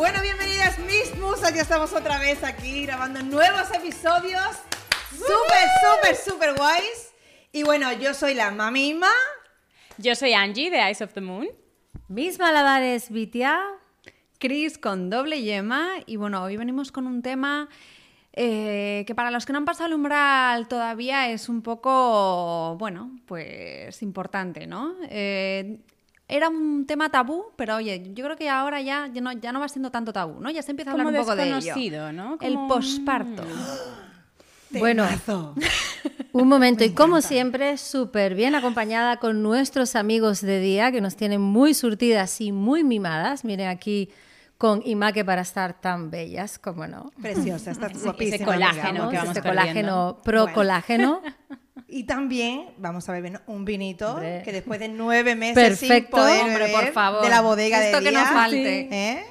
Bueno, bienvenidas mis musas, ya estamos otra vez aquí grabando nuevos episodios súper, súper, súper guays. Y bueno, yo soy la mamima. Yo soy Angie de Eyes of the Moon. Mis malabares Vitia, Chris con doble yema y bueno, hoy venimos con un tema eh, que para los que no han pasado el umbral todavía es un poco, bueno, pues importante, ¿no? Eh, era un tema tabú, pero oye, yo creo que ahora ya, ya, no, ya no va siendo tanto tabú, ¿no? Ya se empieza a hablar Como un poco de ello. El posparto. Bueno, un momento. Y como siempre, súper bien acompañada con nuestros amigos de día, que nos tienen muy surtidas y muy mimadas. Miren aquí con Imaque para estar tan bellas, como no. Preciosa, está guapísima. ese colágeno que vamos este perdiendo. colágeno, pro Bueno. colágeno. Y también vamos a beber un vinito Hombre. que después de nueve meses sin poder Hombre, beber por favor. de la bodega Esto de que día. nos falte. ¿Eh?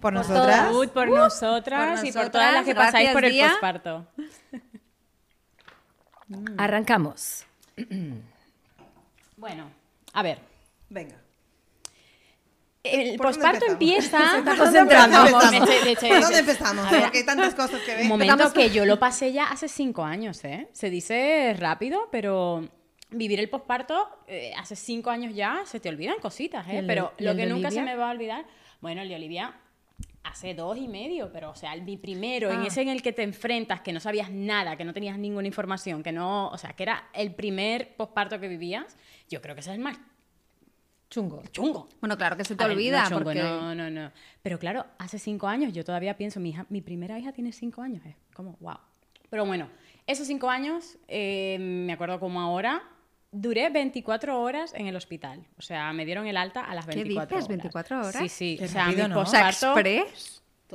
Por nosotras. Por nosotras por y por todas las que nosotras. pasáis por el posparto. Arrancamos. Bueno, a ver. Venga. El ¿Por dónde posparto empieza. ¿Por dónde empezamos? Porque hay tantas cosas que ver. Un momento que yo lo pasé ya hace cinco años, ¿eh? Se dice rápido, pero vivir el posparto eh, hace cinco años ya se te olvidan cositas, ¿Y ¿eh? el Pero lo el que nunca se me va a olvidar, bueno, el de Olivia hace dos y medio, pero o sea, el- mi primero, en Ah. ese en el que te enfrentas, que no sabías nada, que no tenías ninguna información, que no, o sea, que era el primer posparto que vivías, yo creo que ese es el más Chungo. chungo. Bueno, claro que se te A ver, no olvida chungo, porque No, no, no. Pero claro, hace cinco años yo todavía pienso, mi, hija, mi primera hija tiene cinco años. Es como, wow. Pero bueno, esos cinco años, eh, me acuerdo como ahora, duré 24 horas en el hospital. O sea, me dieron el alta a las ¿Qué 24 dices, horas. 24 horas? Sí, sí. Qué o sea, rápido, mi ¿no? o sea,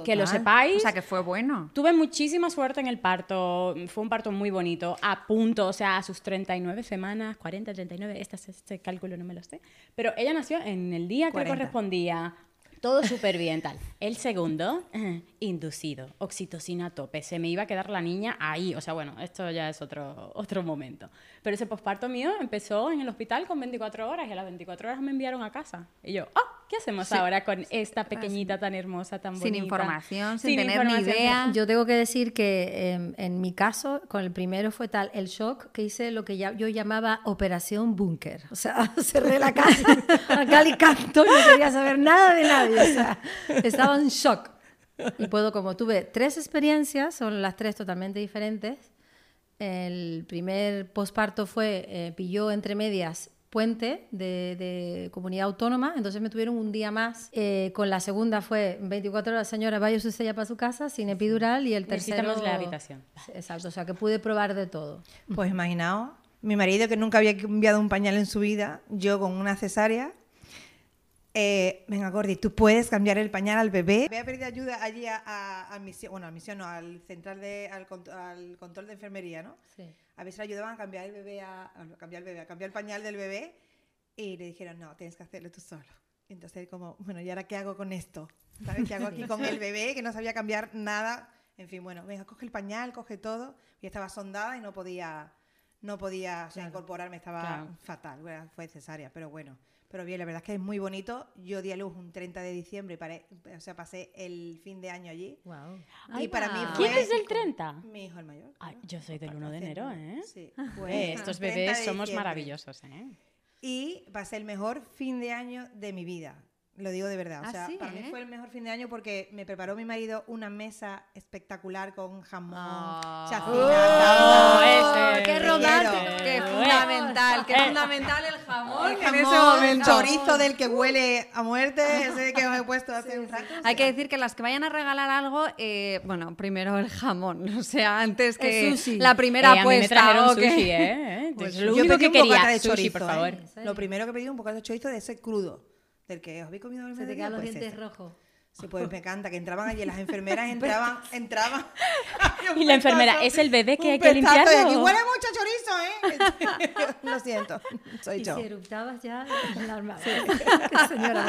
que lo sepáis. O sea, que fue bueno. Tuve muchísima suerte en el parto, fue un parto muy bonito, a punto, o sea, a sus 39 semanas, 40, 39, este, este cálculo no me lo sé, pero ella nació en el día que 40. correspondía, todo súper bien, tal. El segundo, eh, inducido, oxitocina a tope, se me iba a quedar la niña ahí, o sea, bueno, esto ya es otro, otro momento. Pero ese posparto mío empezó en el hospital con 24 horas y a las 24 horas me enviaron a casa. Y yo, oh, ¿qué hacemos ahora con esta pequeñita tan hermosa, tan bonita? Sin información, sin tener ni información. idea. Yo tengo que decir que em, en mi caso, con el primero fue tal el shock que hice lo que ya, yo llamaba operación búnker. O sea, cerré la casa a cal y canto no quería saber nada de nadie. O sea, estaba en shock. Y puedo, como tuve tres experiencias, son las tres totalmente diferentes. El primer posparto fue, eh, pilló entre medias puente de, de comunidad autónoma, entonces me tuvieron un día más. Eh, con la segunda fue 24 horas, señora, vaya usted ya para su casa, sin epidural, y el tercero... Necesitamos la habitación. Exacto, o sea que pude probar de todo. Pues imaginaos, mi marido que nunca había cambiado un pañal en su vida, yo con una cesárea. Eh, venga, Gordi, tú puedes cambiar el pañal al bebé. Voy a pedir ayuda allí a, a, a misión, bueno, a misión no, al central de, al, cont- al control de enfermería, ¿no? Sí. A ver si le ayudaban a cambiar el bebé, a, cambiar el bebé, a cambiar el pañal del bebé. Y le dijeron, no, tienes que hacerlo tú solo. Entonces, como, bueno, ¿y ahora qué hago con esto? ¿Sabes? ¿Qué hago aquí con el bebé que no sabía cambiar nada? En fin, bueno, venga, coge el pañal, coge todo. Y estaba sondada y no podía, no podía o sea, incorporarme, estaba Claro. fatal. Bueno, fue cesárea, pero bueno. Pero bien, la verdad es que es muy bonito. Yo di a luz un 30 de diciembre, y paré- o sea, pasé el fin de año allí. Wow. y para mí va. fue... ¿Quién es del 30? Mi hijo el mayor. Ay, yo soy del 1 de enero, ¿eh? Sí. Eh, fue estos 30 bebés somos diciembre. maravillosos, ¿eh? Y ser el mejor fin de año de mi vida. Lo digo de verdad. O Ah, sea, sí, para mí ¿eh? fue el mejor fin de año porque me preparó mi marido una mesa espectacular con jamón, Ah. chacina, Oh, gambas, ese. ¡Qué romántico! ¡Qué Eh, fundamental! ¡Qué eh. fundamental el jamón El en ese momento. chorizo del que huele a muerte, ese que os he puesto hace un rato. Hay que decir que las que vayan a regalar algo, eh, bueno, primero el jamón, o sea, antes que sushi. la primera Eh, a mí me apuesta. trajeron o que- sushi, ¿eh? Pues lo Yo único pedí que un bocata quería, de sushi, chorizo, por ¿eh? favor. Lo primero que pedí un bocado de chorizo de ese crudo, del que os habéis comido el Se te quedan los pues dientes ese. rojos. Sí, pues me encanta, que entraban allí, las enfermeras entraban, entraban. Y la enfermera, ¿es el bebé que hay que y limpiarlo? aquí huele mucho. Lo siento, soy Y yo. si eruptabas ya armada. Señora,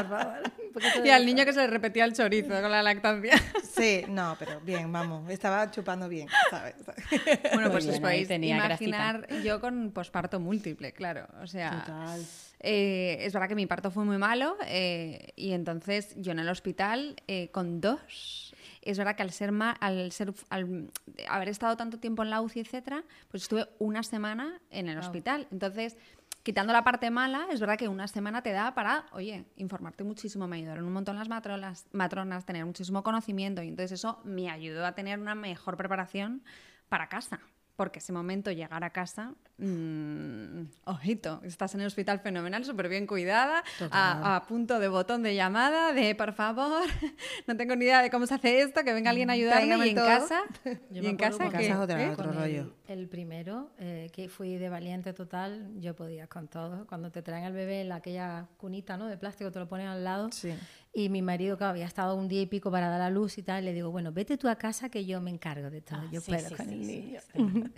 por favor. Y al niño que se le repetía el chorizo con la lactancia. Sí, no, pero bien, vamos, estaba chupando bien, ¿sabes? Bueno, pues os ahí podéis tenía imaginar yo con posparto múltiple, claro. O sea, Total. eh, es verdad que mi parto fue muy malo eh, y entonces yo en el hospital eh, con dos. Es verdad que al ser, ma- al ser al haber estado tanto tiempo en la UCI, etcétera, pues estuve una semana en el hospital. Entonces, quitando la parte mala, es verdad que una semana te da para, oye, informarte muchísimo. Me ayudaron un montón las matronas, matronas tener muchísimo conocimiento y entonces eso me ayudó a tener una mejor preparación para casa. Porque ese momento, llegar a casa, mm, ojito, estás en el hospital fenomenal, súper bien cuidada, a, a punto de botón de llamada, de por favor, no tengo ni idea de cómo se hace esto, que venga alguien a ayudarme Tráigame y en todo. casa, Yo y en casa que casa otra- ¿eh? otro con rollo. El, primero, eh, que fui de valiente total, yo podía con todo. Cuando te traen al bebé en aquella cunita ¿no? de plástico, te lo ponen al lado. Sí. Y mi marido, que había estado un día y pico para dar a luz y tal, le digo, bueno, vete tú a casa que yo me encargo de todo. yo sí, puedo sí, con sí, el niño.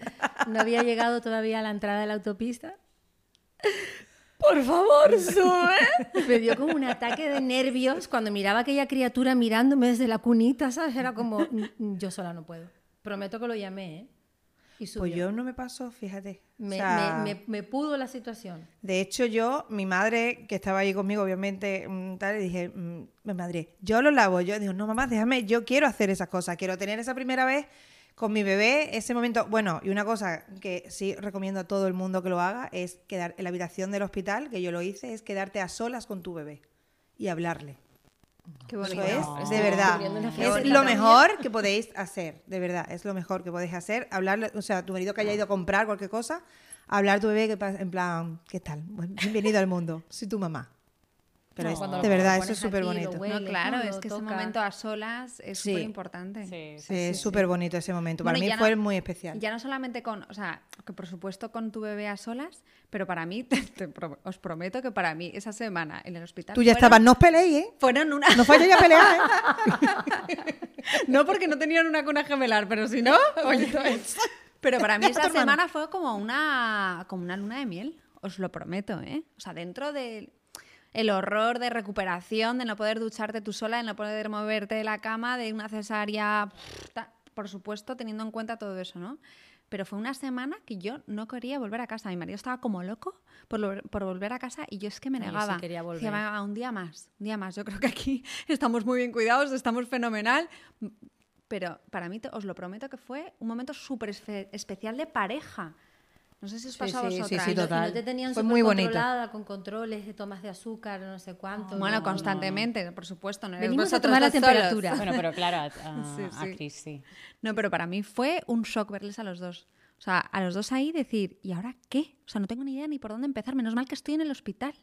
no había llegado todavía a la entrada de la autopista. Por favor, sube. Me dio como un ataque de nervios cuando miraba a aquella criatura mirándome desde la cunita, ¿sabes? Era como, "Mm, yo sola no puedo. Prometo que lo llamé, ¿eh? Y. Pues yo no me pasó, fíjate. O me, sea, me- me- me pudo la situación. De hecho, yo, mi madre, que estaba ahí conmigo, obviamente, mm, tal, le dije, mm, mi madre, yo lo lavo. Yo digo, no, mamá, déjame, yo quiero hacer esas cosas. Quiero tener esa primera vez con mi bebé, ese momento. Bueno, y una cosa que sí recomiendo a todo el mundo que lo haga es quedar en la habitación del hospital, que yo lo hice, es quedarte a solas con tu bebé y hablarle. Qué Eso bonito. es, de verdad. Es lo mejor que podéis hacer, de verdad. Es lo mejor que podéis hacer. Hablarle, o sea, tu marido que haya ido a comprar cualquier cosa, hablar a tu bebé que en plan, ¿qué tal? Bienvenido al mundo. Soy tu mamá. Pero No, es- cuando de verdad, eso es súper bonito. hueles, No, claro, es que ese momento a solas es Sí. súper importante. Sí, Sí, es súper bonito ese momento. Para Bueno, mí fue no- muy especial. Ya no solamente con, o sea, que por supuesto con tu bebé a solas, pero para mí, te- te pro- os prometo que para mí esa semana en el hospital. Tú ya fueron- estabas, no os peleéis, ¿eh? Fueron una. No vayáis a pelear, ¿eh? no porque no tenían una cuna gemelar, pero si no, oye. Pero para mí esa semana fue como una, como una luna de miel, os lo prometo, ¿eh? O sea, dentro del el horror de recuperación, de no poder ducharte tú sola, de no poder moverte de la cama, de una cesárea, por supuesto, teniendo en cuenta todo eso, ¿no? Pero fue una semana que yo no quería volver a casa. Mi marido estaba como loco por, lo- por volver a casa y yo es que me No, yo sí negaba. quería volver. Decía, "Va, un día más, un día más. Yo creo que aquí estamos muy bien cuidados, estamos fenomenal. Pero para mí, os lo prometo que fue un momento súper espe- especial de pareja. No sé si os Sí, pasó a sí, sí, vosotras. sí, Y no- y total. no te tenían Fue muy bonito. controlada con controles de tomas de azúcar, no sé cuánto. Bueno, no, constantemente, por supuesto. No eres Venimos a tomar la temperatura. Bueno, pero claro, a, a- Sí, a sí. Chris sí. No, pero para mí fue un shock verles a los dos. O sea, a los dos ahí decir, ¿y ahora qué? O sea, no tengo ni idea ni por dónde empezar. Menos mal que estoy en el hospital.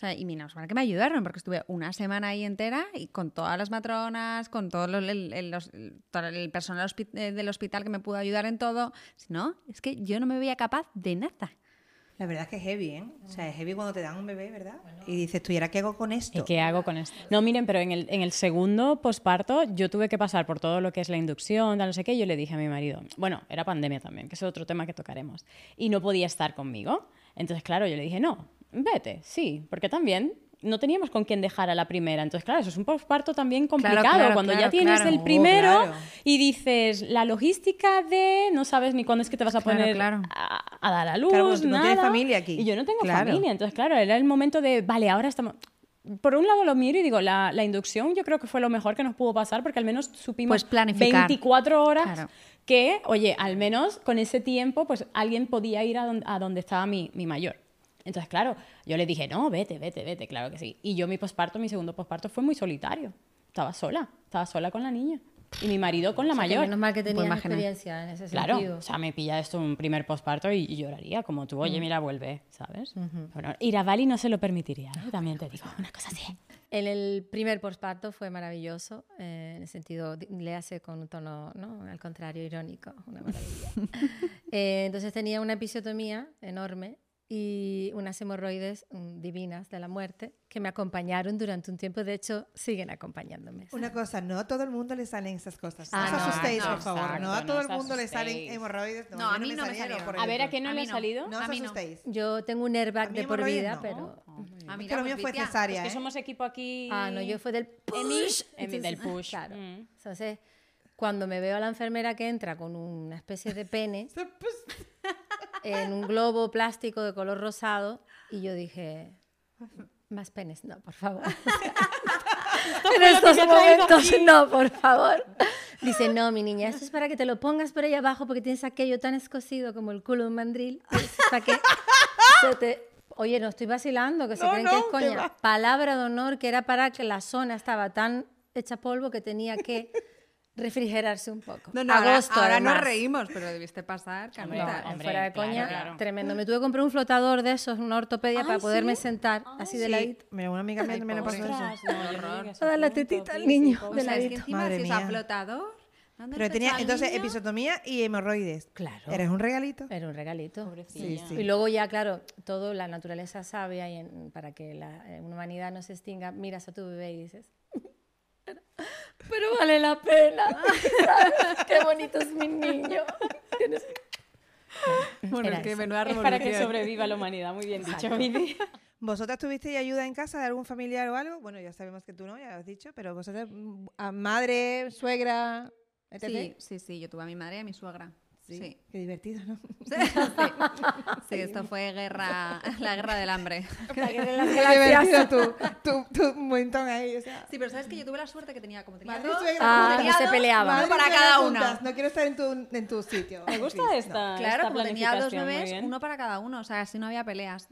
O sea, y menos mal que me ayudaron, porque estuve una semana ahí entera y con todas las matronas, con todo el, el- el- los- el- todo el personal hospi- eh, del hospital que me pudo ayudar en todo. Si no, es que yo no me veía capaz de nada. La verdad es que es heavy, ¿eh? O sea, es heavy cuando te dan un bebé, ¿verdad? Y dices, ¿tú y ahora qué hago con esto? ¿Y qué hago con esto? No, miren, pero en el, en el segundo posparto yo tuve que pasar por todo lo que es la inducción, tal, no sé qué, y yo le dije a mi marido, bueno, era pandemia también, que es otro tema que tocaremos, y no podía estar conmigo. Entonces, claro, yo le dije, no, vete, sí, porque también no teníamos con quién dejar a la primera. Entonces, claro, eso es un posparto también complicado. claro, Cuando ya tienes el Oh, primero claro. y dices, la logística de no sabes ni cuándo es que te vas a poner claro. A, a dar a luz, Claro, tú no tienes nada. familia aquí. Y yo no tengo familia. Entonces, claro, era el momento de, vale, ahora estamos... Por un lado lo miro y digo, la, la inducción yo creo que fue lo mejor que nos pudo pasar porque al menos supimos Pues planificar. 24 horas que, oye, al menos con ese tiempo, pues alguien podía ir a donde, a donde estaba mi, mi mayor. Entonces, claro, yo le dije, no, vete, vete, vete, claro que sí. Y yo mi posparto, mi segundo posparto fue muy solitario. Estaba sola, estaba sola con la niña. Y mi marido con la O sea, mayor. menos mal que imagina. experiencia en ese Claro, sentido. o sea, me pilla esto un primer posparto y, y lloraría, como tú, Mm. oye, mira, vuelve, ¿sabes? Bueno, ir a Bali no se lo permitiría, ¿eh? también te digo, una cosa así. En el primer posparto fue maravilloso, eh, en el sentido, le hace con un tono, ¿no? Al contrario, irónico, una maravilla. Eh, entonces tenía una episiotomía enorme y unas hemorroides mm, divinas de la muerte que me acompañaron durante un tiempo, de hecho, siguen acompañándome. Una cosa, no a todo el mundo le salen esas cosas. Ah, no os no, asustéis, no, por favor. exacto, no a no todo os el mundo le salen hemorroides. No, a mí no me salieron, salieron. por A ver, ¿a qué no A le ha no. salido? No A os mí no. asustéis. Yo tengo un airbag de por vida, no. pero... A mí lo mío fue cesárea, Es que ¿eh? somos equipo aquí... Ah, no, yo fue del push. Emi del push. Claro. Mm. Entonces, cuando me veo a la enfermera que entra con una especie de pene en un globo plástico de color rosado, y yo dije, más penes, no, por favor. en estos momentos, no, por favor. Dice, no, mi niña, esto es para que te lo pongas por ahí abajo porque tienes aquello tan escocido como el culo de un mandril. Es para que se te... Oye, no estoy vacilando, que se No, creen que es coña. Palabra de honor que era para que la zona estaba tan hecha polvo que tenía que refrigerarse un poco. No, no, ahora, Agosto, ahora nos además. reímos, pero debiste pasar, Hombre, No, hombre, fuera de claro, coña, claro. tremendo. Me tuve que comprar un flotador de esos, una ortopedia para poderme sentar así de Sí, ladito. mira, una amiga mía me lo pasó eso. Toda la tetita al niño. de O sea, es que ladito. encima Madre si es a flotador... ¿dónde Pero tenía entonces niño? episotomía y hemorroides. Claro. ¿Eres un regalito? Era un regalito. Pobrecilla. Sí, Y luego ya, claro, todo la naturaleza sabia y en- para que la eh, humanidad no se extinga, miras a tu bebé y dices, pero vale la pena. ¿sabes? Qué bonito es mi niño. Tienes- Bueno, Era es que menuda Es para que sobreviva la humanidad, muy bien dicho, Vivi. ¿Vosotras tuvisteis ayuda en casa de algún familiar o algo? Bueno, ya sabemos que tú no, ya lo has dicho, pero vosotras, mm, a madre, suegra, etc. Sí, sí, sí, yo tuve a mi madre y a mi suegra. Sí. Qué divertido, ¿no? Sí, Sí, esto fue guerra, la guerra del hambre. Gracias. divertido tu, tu, tu montón ahí. O sea, Sí, pero sabes que yo tuve la suerte que tenía, como tenía madre, dos, Ah, se Uno para cada una. No quiero estar en tu, en tu sitio. Me gusta esta, Claro, esta como tenía dos bebés, uno para cada uno, o sea, así no había peleas.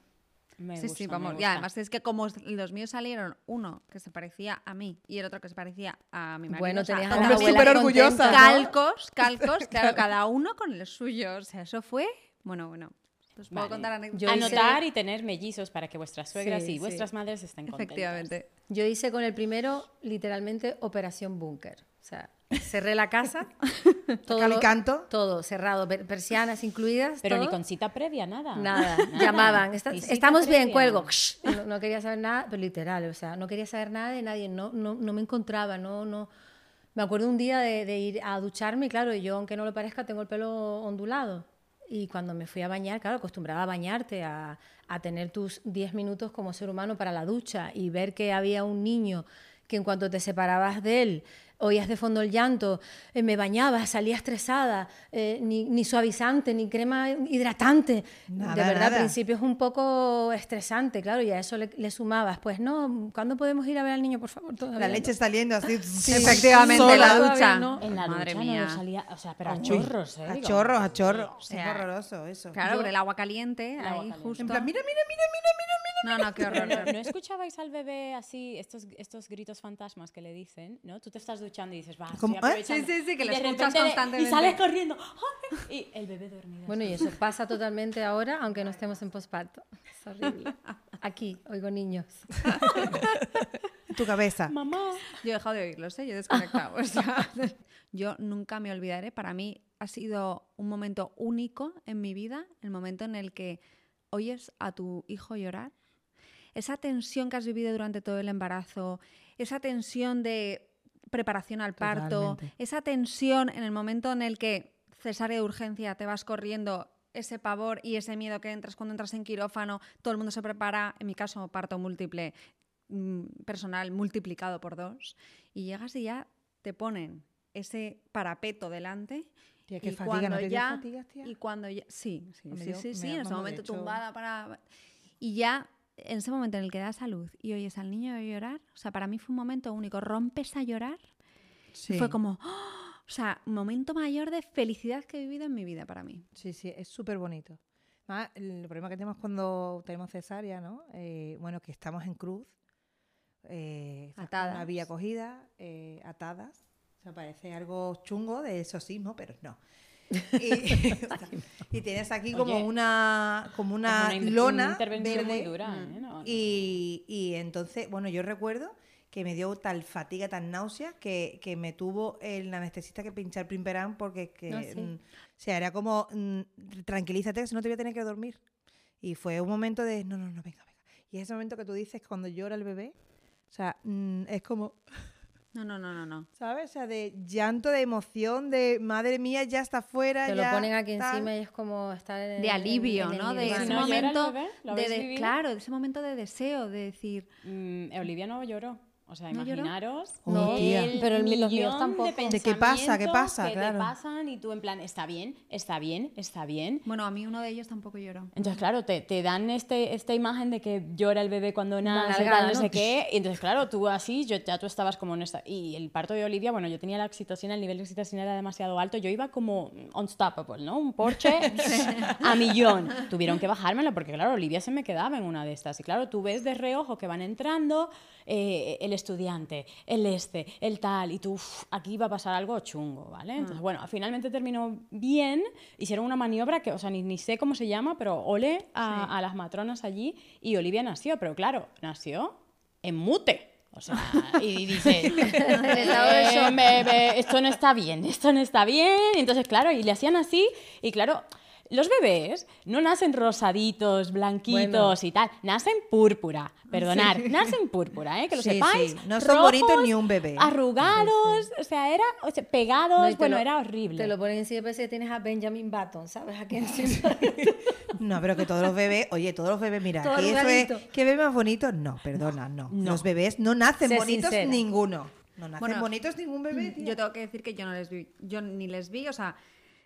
Me sí, gusta, sí, vamos. Y además es que como los míos salieron, uno que se parecía a mí y el otro que se parecía a mi marido. Bueno, o sea, tenías a la súper orgullosa, calcos, calcos, claro, cada uno con el suyo. O sea, eso fue, bueno, bueno. Os puedo Vale. contar anécdotas. Hice- Anotar y tener mellizos para que vuestras suegras Sí, y sí. vuestras madres estén contentas. Efectivamente. Yo hice con el primero literalmente operación búnker. O sea, cerré la casa, todo, Cal y canto. todo cerrado, per- persianas incluidas. Pero ni con cita previa, nada. Nada, llamaban. "Está- estamos bien, cuelgo. No, no quería saber nada, pero literal, o sea, no quería saber nada de nadie, no, no, no me encontraba, no, no. Me acuerdo un día de, de ir a ducharme y claro, yo aunque no lo parezca tengo el pelo ondulado. Y cuando me fui a bañar, claro, acostumbrada a bañarte, a, a tener tus 10 minutos como ser humano para la ducha y ver que había un niño que en cuanto te separabas de él, oías de fondo el llanto, eh, me bañaba, salía estresada, eh, ni, ni suavizante, ni crema hidratante. Nada, de verdad, nada. al principio es un poco estresante, claro, y a eso le, le sumabas, pues no, ¿cuándo podemos ir a ver al niño, por favor? Todavía La no". leche saliendo así. Efectivamente, sola la ducha. no. En la Madre ducha mía. no salía, o sea, pero a chorros, ¿eh? A Digo, chorros, a chorros. O sea, es horroroso eso. Claro, con el agua caliente, agua ahí caliente. justo. En plan, mira, mira, mira, mira, mira. No, no, qué horror. ¿No, no escuchabais al bebé así, estos, estos gritos fantasmas que le dicen? ¿no? Tú te estás duchando y dices, va, ¿Cómo? estoy aprovechando. Sí, sí, sí, que lo escuchas constantemente. Y sales corriendo. ¡ay! Y el bebé dormido. Bueno, y eso pasa totalmente ahora, aunque no estemos en posparto. Es horrible. Aquí, oigo niños. Tu cabeza. Mamá. Yo he dejado de oírlos, ¿eh? yo he desconectado. o sea, yo nunca me olvidaré. Para mí ha sido un momento único en mi vida, el momento en el que oyes a tu hijo llorar. Esa tensión que has vivido durante todo el embarazo, esa tensión de preparación al parto, esa tensión en el momento en el que cesárea de urgencia te vas corriendo, ese pavor y ese miedo que entras cuando entras en quirófano, todo el mundo se prepara, en mi caso parto múltiple, mm, personal multiplicado por dos, y llegas y ya te ponen ese parapeto delante. Tía, y fatiga, ¿no cuando ya, fatigas, tía? y cuando ya, sí, sí, sí, en ese momento hecho- tumbada para y ya en ese momento en el que das a luz y oyes al niño llorar, o sea, para mí fue un momento único, rompes a llorar Sí. fue como, ¡oh! o sea, momento mayor de felicidad que he vivido en mi vida para mí. Sí, sí, es súper bonito. Además, el problema que tenemos cuando tenemos cesárea, ¿no? Eh, bueno, que estamos en cruz, eh, Atadas. Una vía cogida, eh, atadas. O sea, parece algo chungo de exorcismo, pero no. Y, o sea, y tienes aquí como Oye, una como una, in- lona intervención muy verde dura, ¿eh? No, no. y, y entonces, bueno, yo recuerdo que me dio tal fatiga, tan náusea, que, que me tuvo el anestesista que pinchar primperán porque que, Ah, sí. mm, o sea, era como, mm, tranquilízate, que si no te voy a tener que dormir. Y fue un momento de, no, no, no, venga, venga. Y ese momento que tú dices cuando llora el bebé, o sea, mm, es como, No, no, no, no, no. ¿sabes? O sea, de llanto, de emoción, de, madre mía, ya está fuera. Te lo ponen aquí tal". encima y es como estar en De alivio, en ¿no? De ese ¿No llora el momento. bebé? ¿Lo de- de- claro, de ese momento de deseo, de decir. Mm, Olivia no lloró. O sea, ¿No imaginaros. No, tía. pero el- los míos tampoco. De, ¿De qué pasa? ¿Qué pasa? Que Claro. te pasan y tú en plan, está bien, está bien, está bien. Bueno, a mí uno de ellos tampoco lloró. Entonces, claro, te, te dan este, esta imagen de que llora el bebé cuando nace, tal, no ¿no? sé qué. Y entonces, claro, tú así, yo, ya tú estabas como en esta... Y el parto de Olivia, bueno, yo tenía la oxitocina, el nivel de oxitocina era demasiado alto. Yo iba como unstoppable, ¿no? Un Porsche a millón. Tuvieron que bajármelo porque, claro, Olivia se me quedaba en una de estas. Y claro, tú ves de reojo que van entrando eh, el estudiante, el este, el tal, y tú, "Uf, aquí va a pasar algo chungo, ¿vale? Entonces, bueno, finalmente terminó bien, hicieron una maniobra que, o sea, ni, ni sé cómo se llama, pero ole a, a las matronas allí, y Olivia nació, pero claro, nació en mute. O sea, y dice, "Eh, shock". me- me- esto no está bien, esto no está bien. Y Entonces, claro, y le hacían así, y claro, los bebés no nacen rosaditos, blanquitos Bueno. y tal, nacen púrpura. Perdonar, nacen púrpura, ¿eh? que lo Sí, sepáis. sí, no son bonitos ni un bebé. Arrugados, o sea, era o sea, pegados, No, bueno, lo- era horrible. Te lo ponen encima, parece que tienes a Benjamin Button, ¿sabes? Aquí encima. No, pero que todos los bebés, oye, todos los bebés, mira, Todo que eso es, arrugadito. ¿qué bebé más bonito? No, perdona, no. No. Los bebés no nacen Sé bonitos sincera. ninguno. No nacen Bueno, bonitos ningún bebé, tía. Yo tengo que decir que yo no les vi, yo ni les vi, o sea,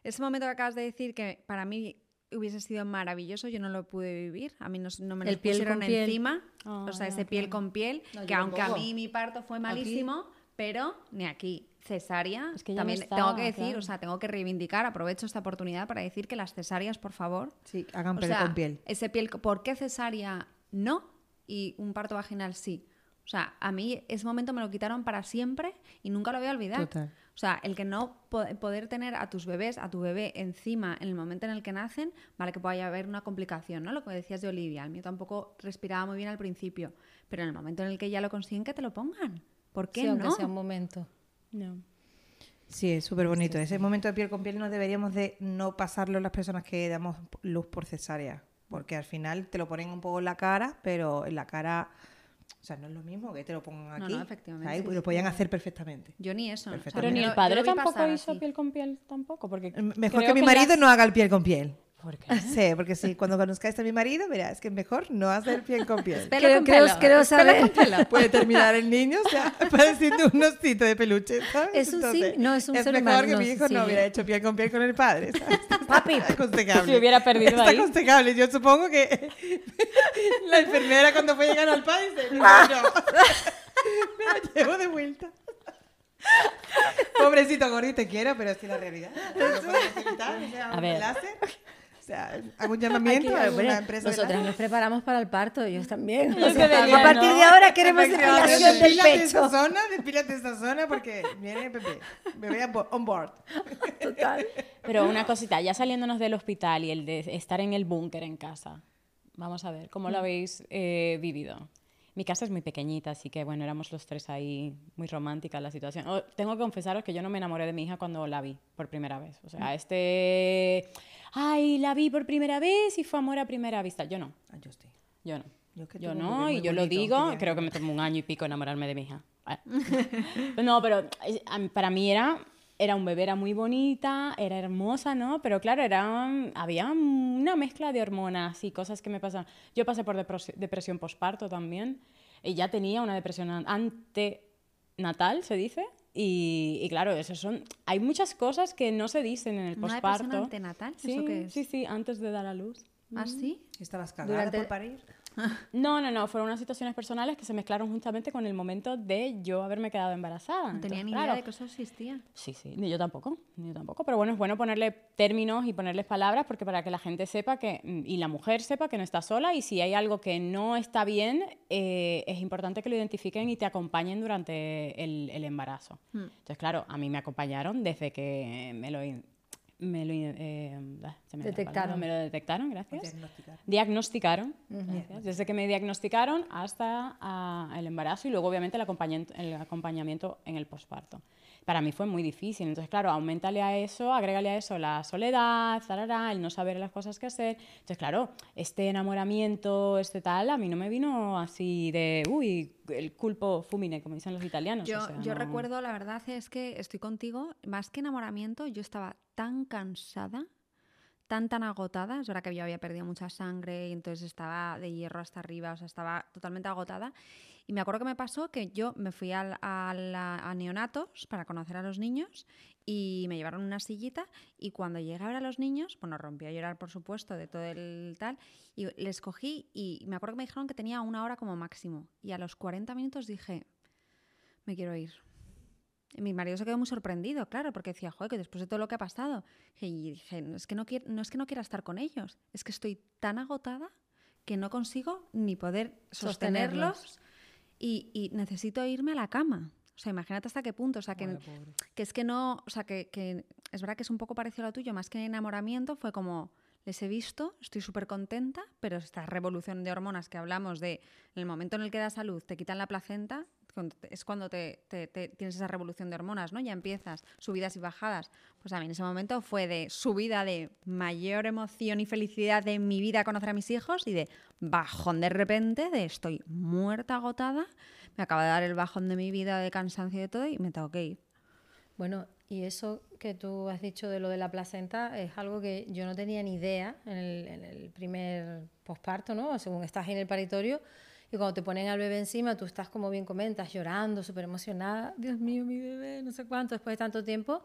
ese momento que acabas de decir que para mí hubiese sido maravilloso, yo no lo pude vivir, a mí no, no me lo pusieron piel. encima, Ah, o sea, ese piel con piel, No, que aunque a mí mi parto fue malísimo, pero ni aquí. Cesárea, Es que no también estaba, tengo que decir, claro. o sea, tengo que reivindicar, aprovecho esta oportunidad para decir que las cesáreas, por favor, Sí, hagan o piel sea, con piel. Ese piel, ¿por qué cesárea no y un parto vaginal sí? O sea, a mí ese momento me lo quitaron para siempre y nunca lo voy a olvidar. Total. O sea, el que no po- poder tener a tus bebés, a tu bebé encima en el momento en el que nacen, vale que pueda haber una complicación, ¿no? Lo que decías de Olivia, el mío tampoco respiraba muy bien al principio, pero en el momento en el que ya lo consiguen, que te lo pongan. ¿Por qué Sí, aunque no? sea un momento. No. Sí, es súper bonito. Ese momento de piel con piel no deberíamos de no pasarlo las personas que damos luz por cesárea. Porque al final te lo ponen un poco en la cara, pero en la cara... O sea, no es lo mismo que te lo pongan aquí. no, efectivamente, ¿sabes? sí, lo podían hacer perfectamente. Yo ni eso. Pero ni el padre tampoco hizo así. piel con piel tampoco, porque Mejor creo que mi marido las- no haga el piel con piel. ¿Por qué? Sí, porque sí, cuando conozcáis a mi marido, verás que mejor no hacer piel con piel. Pelo Creo- con creo- pelo. creo saber- Puede terminar el niño, o sea, pareciendo un osito de peluche, ¿sabes? Es un sí- no, es un ser mejor humano, que mi hijo sí. no hubiera hecho piel con piel con el padre, ¿sabes? Papi. Está aconsejable. Se hubiera perdido Está ahí. aconsejable. Yo supongo que la enfermera cuando fue llegando al padre dice, no, no. me lo llevo de vuelta. Pobrecito gordito, te quiero, pero es que la realidad. no lo podemos evitar, o sea, A un ver. láser. O sea, hago un llamamiento a Hombre, una empresa nosotras nos preparamos para el parto, ellos también. O sea, a partir ¿no? de ahora queremos depilación del despílate esta pecho. zona, despílate esta zona porque viene bebé. Bebé on bo- on board. Total. Pero una cosita, ya saliéndonos del hospital y el de estar en el búnker en casa, vamos a ver, ¿cómo Mm. lo habéis eh, vivido? Mi casa es muy pequeñita, así que bueno, éramos los tres ahí, muy romántica la situación. Oh, tengo que confesaros que yo no me enamoré de mi hija cuando la vi por primera vez. O Mm. sea, este, ay, la vi por primera vez y fue amor a primera vista. Yo no, Ah, yo estoy. yo no. Yo que no, y yo lo digo, creo que me tomó un año y pico enamorarme de mi hija. No, pero eh, para mí era, era un bebé, era muy bonita, era hermosa, ¿no? Pero claro, era, había una mezcla de hormonas y cosas que me pasan. Yo pasé por depres- depresión posparto también, y ya tenía una depresión an- antenatal, se dice. Y, y claro, eso son, hay muchas cosas que no se dicen en el ¿Una posparto. depresión antenatal? Sí, ¿Eso qué es? sí, sí, antes de dar a luz. ¿Ah, sí? Estabas cagada Durante- por parir. No, no, no, fueron unas situaciones personales que se mezclaron justamente con el momento de yo haberme quedado embarazada. No tenía Entonces, ni claro, idea de que eso existía. Sí, sí, ni yo tampoco, ni yo tampoco. Pero bueno, es bueno ponerle términos y ponerles palabras porque para que la gente sepa que, mm, y la mujer sepa que no está sola y si hay algo que no está bien, eh, es importante que lo identifiquen y te acompañen durante el, el embarazo. Entonces, claro, a mí me acompañaron desde que me lo... Me lo eh, se me Detectaron. me lo detectaron, gracias. Diagnosticar. Diagnosticaron, gracias. desde que me diagnosticaron hasta ah, el embarazo y luego obviamente el acompañamiento, el acompañamiento en el posparto. Para mí fue muy difícil, entonces claro, aumentale a eso, agrégale a eso la soledad, zarará, el no saber las cosas que hacer. Entonces claro, este enamoramiento, este tal, a mí no me vino así de, uy, el culpo fumine, como dicen los italianos. Yo, o sea, yo no- recuerdo, la verdad es que estoy contigo, más que enamoramiento, yo estaba tan cansada, tan, tan agotada. Es verdad que yo había perdido mucha sangre y entonces estaba de hierro hasta arriba, o sea, estaba totalmente agotada. Y me acuerdo que me pasó que yo me fui al- a, neonatos para conocer a los niños y me llevaron una sillita y cuando llegué a a los niños, bueno, rompí a llorar por supuesto de todo el tal y les cogí y me acuerdo que me dijeron que tenía una hora como máximo y a los 40 minutos dije, me quiero ir. Mi marido se quedó muy sorprendido, claro, porque decía, joder, que después de todo lo que ha pasado. Y dije, no es que no, quiero, no es que no quiera estar con ellos, es que estoy tan agotada que no consigo ni poder sostenerlos, Sostenerlos. y, y necesito irme a la cama. O sea, imagínate hasta qué punto. O sea, que, que es que no. O sea, que, que es verdad que es un poco parecido a lo tuyo, más que enamoramiento, fue como. Les he visto, estoy súper contenta, pero esta revolución de hormonas que hablamos de en el momento en el que das a luz, te quitan la placenta, es cuando te, tienes esa revolución de hormonas, ¿no? Ya empiezas, subidas y bajadas. Pues a mí en ese momento fue de subida de mayor emoción y felicidad de mi vida conocer a mis hijos y de bajón de repente de estoy muerta, agotada, me acaba de dar el bajón de mi vida de cansancio y de todo y me tengo que ir. Bueno, y eso que tú has dicho de lo de la placenta es algo que yo no tenía ni idea en el, en el primer posparto, ¿no? Según estás en el paritorio y cuando te ponen al bebé encima, tú estás como bien comentas, llorando, súper emocionada, Dios mío, mi bebé, no sé cuánto, después de tanto tiempo.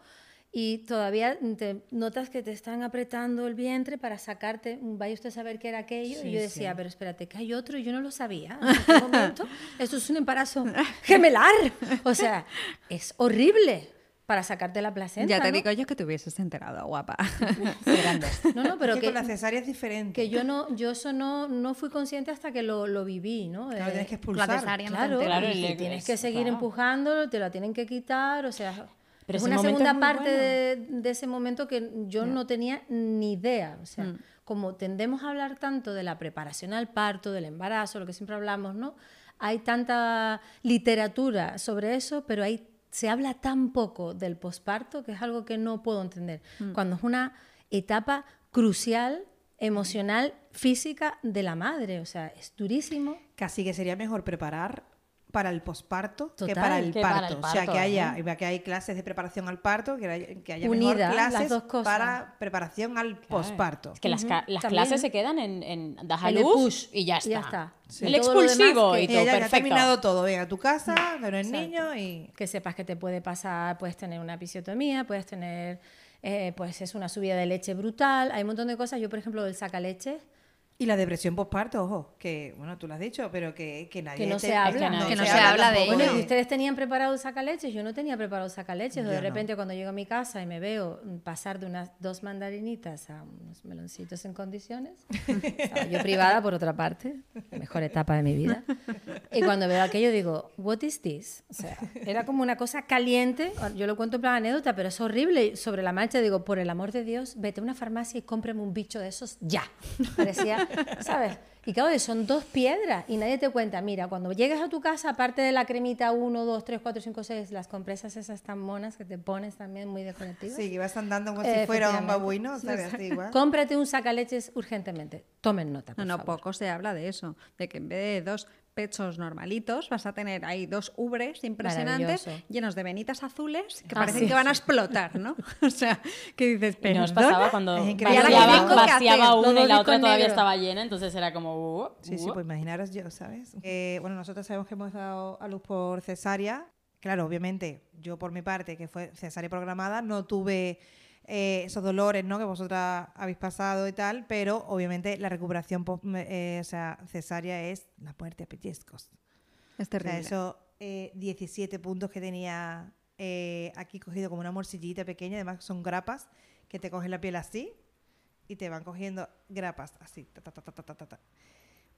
Y todavía te notas que te están apretando el vientre para sacarte, vaya usted a saber qué era aquello. y yo decía, pero espérate, que hay otro y yo no lo sabía. En este momento, esto es un embarazo gemelar. O sea, es horrible para sacarte la placenta. ya te ¿no? digo yo que te hubieses enterado, guapa. No, no, pero Es que que, con la cesárea es diferente. que yo no, yo eso no, no fui consciente hasta que lo, lo viví, ¿no? Claro, Eh, tienes que La expulsar. cesárea no te Claro. Claro, y tienes es- que seguir claro. empujándolo, te la tienen que quitar, o sea, Pero es una segunda es parte bueno. de, de ese momento que yo no tenía ni idea, o sea, Mm. como tendemos a hablar tanto de la preparación al parto, del embarazo, lo que siempre hablamos, ¿no? Hay tanta literatura sobre eso, pero hay, se habla tan poco del posparto que es algo que no puedo entender. Mm. Cuando es una etapa crucial, emocional, física de la madre, o sea, es durísimo. Casi que sería mejor preparar para el posparto que para el que parto. para el O sea, que haya, que hay clases de preparación al parto, que haya, que haya Unidas, mejor las clases dos cosas. para preparación al posparto. Es que las, ca- las clases se quedan en, en das a luz push, y ya está. y ya está. El expulsivo que- y todo ya, ya ha perfecto. terminado todo. Venga, a tu casa, con el Exacto. niño y... que sepas que te puede pasar, puedes tener una episiotomía, puedes tener, eh, pues es una subida de leche brutal, hay un montón de cosas. Yo, por ejemplo, el sacaleche, Y la depresión posparto, ojo, que, bueno, tú lo has dicho, pero que, que nadie que no te- se habla. no- que no se habla de. Bueno, y ustedes tenían preparado el sacaleches, yo no tenía preparado el sacaleches. o de Yo no. repente cuando llego a mi casa y me veo pasar de unas dos mandarinitas a unos meloncitos en condiciones, estaba yo privada por otra parte, mejor etapa de mi vida. Y cuando veo aquello digo, what is this? O sea, era como una cosa caliente, yo lo cuento en plan anécdota, pero es horrible. Y Sobre la marcha digo, por el amor de Dios, vete a una farmacia y cómprame un bicho de esos ya. Parecía, ¿sabes? Y claro, son dos piedras y nadie te cuenta, mira, cuando llegues a tu casa, aparte de la cremita 1, 2, 3, 4, 5, 6, las compresas esas tan monas que te pones también muy decorativas. Sí, que vas andando como Eh, si fuera un babuino, ¿sabes? Así igual. Cómprate un sacaleches urgentemente. Tomen nota, No, por no, favor. poco se habla de eso, de que en vez de dos pechos normalitos vas a tener ahí dos ubres impresionantes llenos de venitas azules que Ah, parecen sí. que van a explotar, ¿no? O sea, que dices, pero nos pasaba cuando increíble. vaciaba, ¿Y ahora qué tengo que vaciaba uno y la otra todavía negro. estaba llena, entonces era como... uh, Sí, sí, uh. pues imaginaros yo, ¿sabes? Eh, bueno, nosotros sabemos que hemos dado a luz por cesárea. Claro, obviamente, yo por mi parte, que fue cesárea programada, no tuve eh, esos dolores ¿no? que vosotras habéis pasado y tal, pero obviamente la recuperación post- eh, o sea, cesárea es la muerte a pellizcos. Es O sea, terrible. esos eh, 17 puntos que tenía eh, aquí cogido como una morcillita pequeña, además son grapas que te cogen la piel así y te van cogiendo grapas así. ta, ta, ta.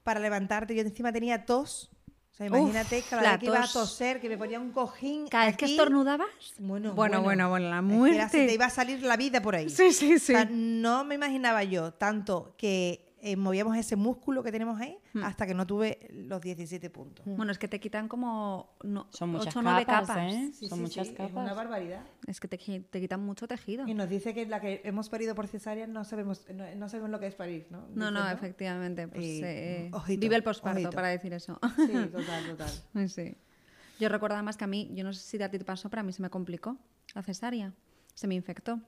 Para levantarte, yo encima tenía tos. O sea, imagínate cada la vez que iba a tos. toser, que me ponía un cojín. Cada vez que estornudabas. Bueno, bueno, bueno, bueno, la Es que era así, muerte. te iba a salir la vida por ahí. Sí, sí, O sí. sea, no me imaginaba yo tanto que eh, movíamos ese músculo que tenemos ahí Hmm. hasta que no tuve los 17 puntos. Bueno, es que te quitan como no, Son muchas 8 o 9 capas, capas. ¿eh? Sí, Son sí, muchas sí, Es capas. una barbaridad. Es que te, te quitan mucho tejido. Y nos dice que la que hemos parido por cesárea no sabemos, no, no sabemos lo que es parir, ¿no? No, Dicen, no, efectivamente. Pues, Y, eh, ojito, vive el posparto para decir eso. Sí, total, total. Ay, sí. Yo recuerdo además que a mí, yo no sé si a ti te pasó, pero a mí se me complicó la cesárea. Se me infectó.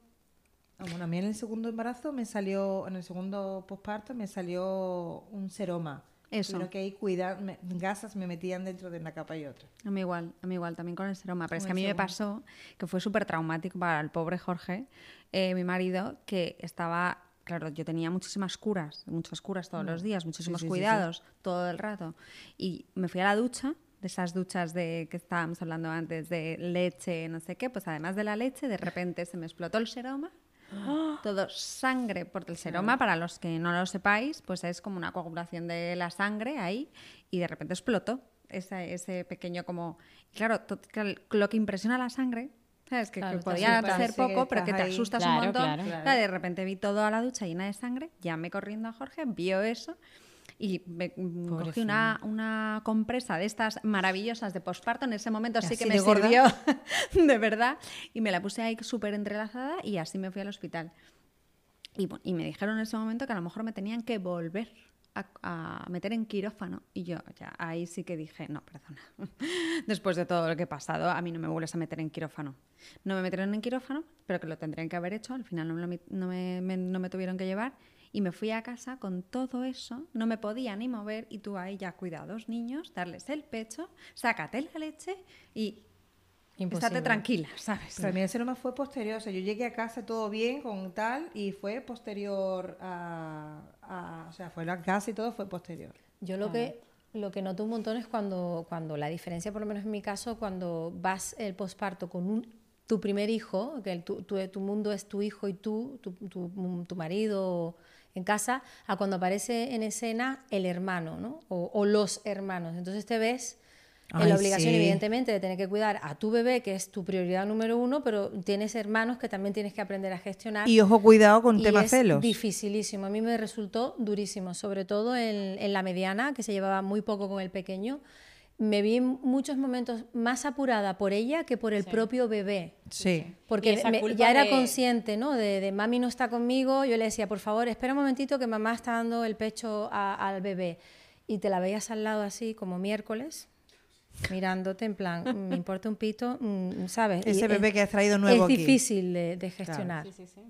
Ah, Bueno, a mí en el segundo embarazo me salió, en el segundo posparto me salió un seroma. Eso. Tuvieron que cuidar, me- gasas me metían dentro de una capa y otra. A mí igual, a mí igual, también con el seroma. Pero es que a mí me pasó que fue súper traumático para el pobre Jorge, eh, mi marido, que estaba, claro, yo tenía muchísimas curas, muchas curas todos los días, muchísimos Mm. sí, sí, sí. cuidados todo el rato. Y me fui a la ducha, de esas duchas de que estábamos hablando antes, de leche, no sé qué, pues además de la leche, de repente se me explotó el seroma. Todo sangre por el seroma, para los que no lo sepáis, pues es como una coagulación de la sangre ahí y de repente explotó ese, ese pequeño como... Claro, claro, lo que impresiona la sangre, ¿sabes? Que, Claro, que podía hacer poco, pero que te ahí. asustas Claro, un montón. claro. Claro, de repente vi toda la ducha llena de sangre, llamé corriendo a Jorge, vio eso y me mm, cogí una, una compresa de estas maravillosas de posparto. En ese momento sí que me de sirvió de verdad y me la puse ahí súper entrelazada y así me fui al hospital. Y, y me dijeron en ese momento que a lo mejor me tenían que volver a, a meter en quirófano. Y yo ya ahí sí que dije, no, perdona. Después de todo lo que he pasado, a mí no me vuelves a meter en quirófano. No me metieron en quirófano, pero que lo tendrían que haber hecho. Al final no me, no me- me- no me tuvieron que llevar. Y me fui a casa con todo eso, no me podía ni mover. Y tú ahí ya, cuidados, niños, darles el pecho, sácate la leche y Imposible. estate tranquila, ¿sabes? Para mí el seroma fue posterior, o sea, yo llegué a casa todo bien con tal y fue posterior a, a- o sea, fue la casa y todo fue posterior. Yo lo que lo que noto un montón es cuando, cuando la diferencia, por lo menos en mi caso, cuando vas el posparto con un, tu primer hijo, que el- tu, tu- tu mundo es tu hijo y tú, tu, tu- tu marido en casa, a cuando aparece en escena el hermano, ¿no? O, o los hermanos. Entonces te ves en Ay, la obligación, sí. evidentemente, de tener que cuidar a tu bebé, que es tu prioridad número uno, pero tienes hermanos que también tienes que aprender a gestionar. Y ojo, cuidado con Y temas es celos. dificilísimo. A mí me resultó durísimo, sobre todo en, en la mediana, que se llevaba muy poco con el pequeño. Me vi en muchos momentos más apurada por ella que por el propio bebé. Sí. Porque me- ya era de- consciente, ¿no? De, de mami no está conmigo. Yo le decía, por favor, espera un momentito que mamá está dando el pecho a- al bebé. Y te la veías al lado así, como miércoles, mirándote en plan, "Mm, me importa un pito, mm, ¿sabes? Y Ese es- bebé que has traído nuevo Es aquí. difícil de, de gestionar. Sí, sí, sí.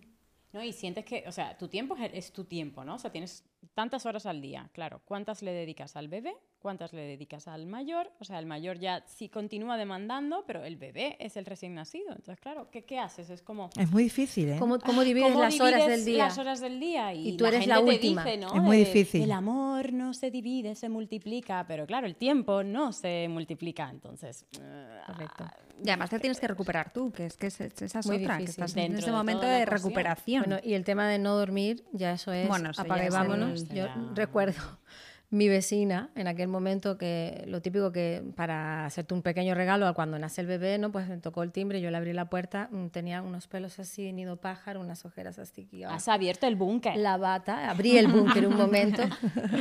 No, y sientes que, o sea, tu tiempo es, es tu tiempo, ¿no? O sea, tienes tantas horas al día, claro. ¿Cuántas le dedicas al bebé? ¿Cuántas le dedicas al mayor? O sea, el mayor ya sí continúa demandando, pero el bebé es el recién nacido. Entonces, claro, ¿qué, qué haces? Es como... Es muy difícil, ¿eh? ¿Cómo, cómo divides ¿Cómo las horas divides del día? Las horas del día y, Y tú eres la gente te última. dice, ¿no? Es muy difícil. El amor no se divide, se multiplica, pero claro, el tiempo no se multiplica, entonces. eh, Correcto. Y además te tienes que recuperar tú, que es que es- esa es Muy otra, que difícil. estás en Dentro ese de momento la de recuperación. Bueno, y el tema de no dormir, ya eso es Bueno, eso es vámonos. Yo recuerdo mi vecina en aquel momento que lo típico que para hacerte un pequeño regalo cuando nace el bebé, ¿no? Pues me tocó el timbre, yo le abrí la puerta, mm, tenía unos pelos así, nido pájaro, unas ojeras así Has abierto el búnker. la bata, abrí el búnker un momento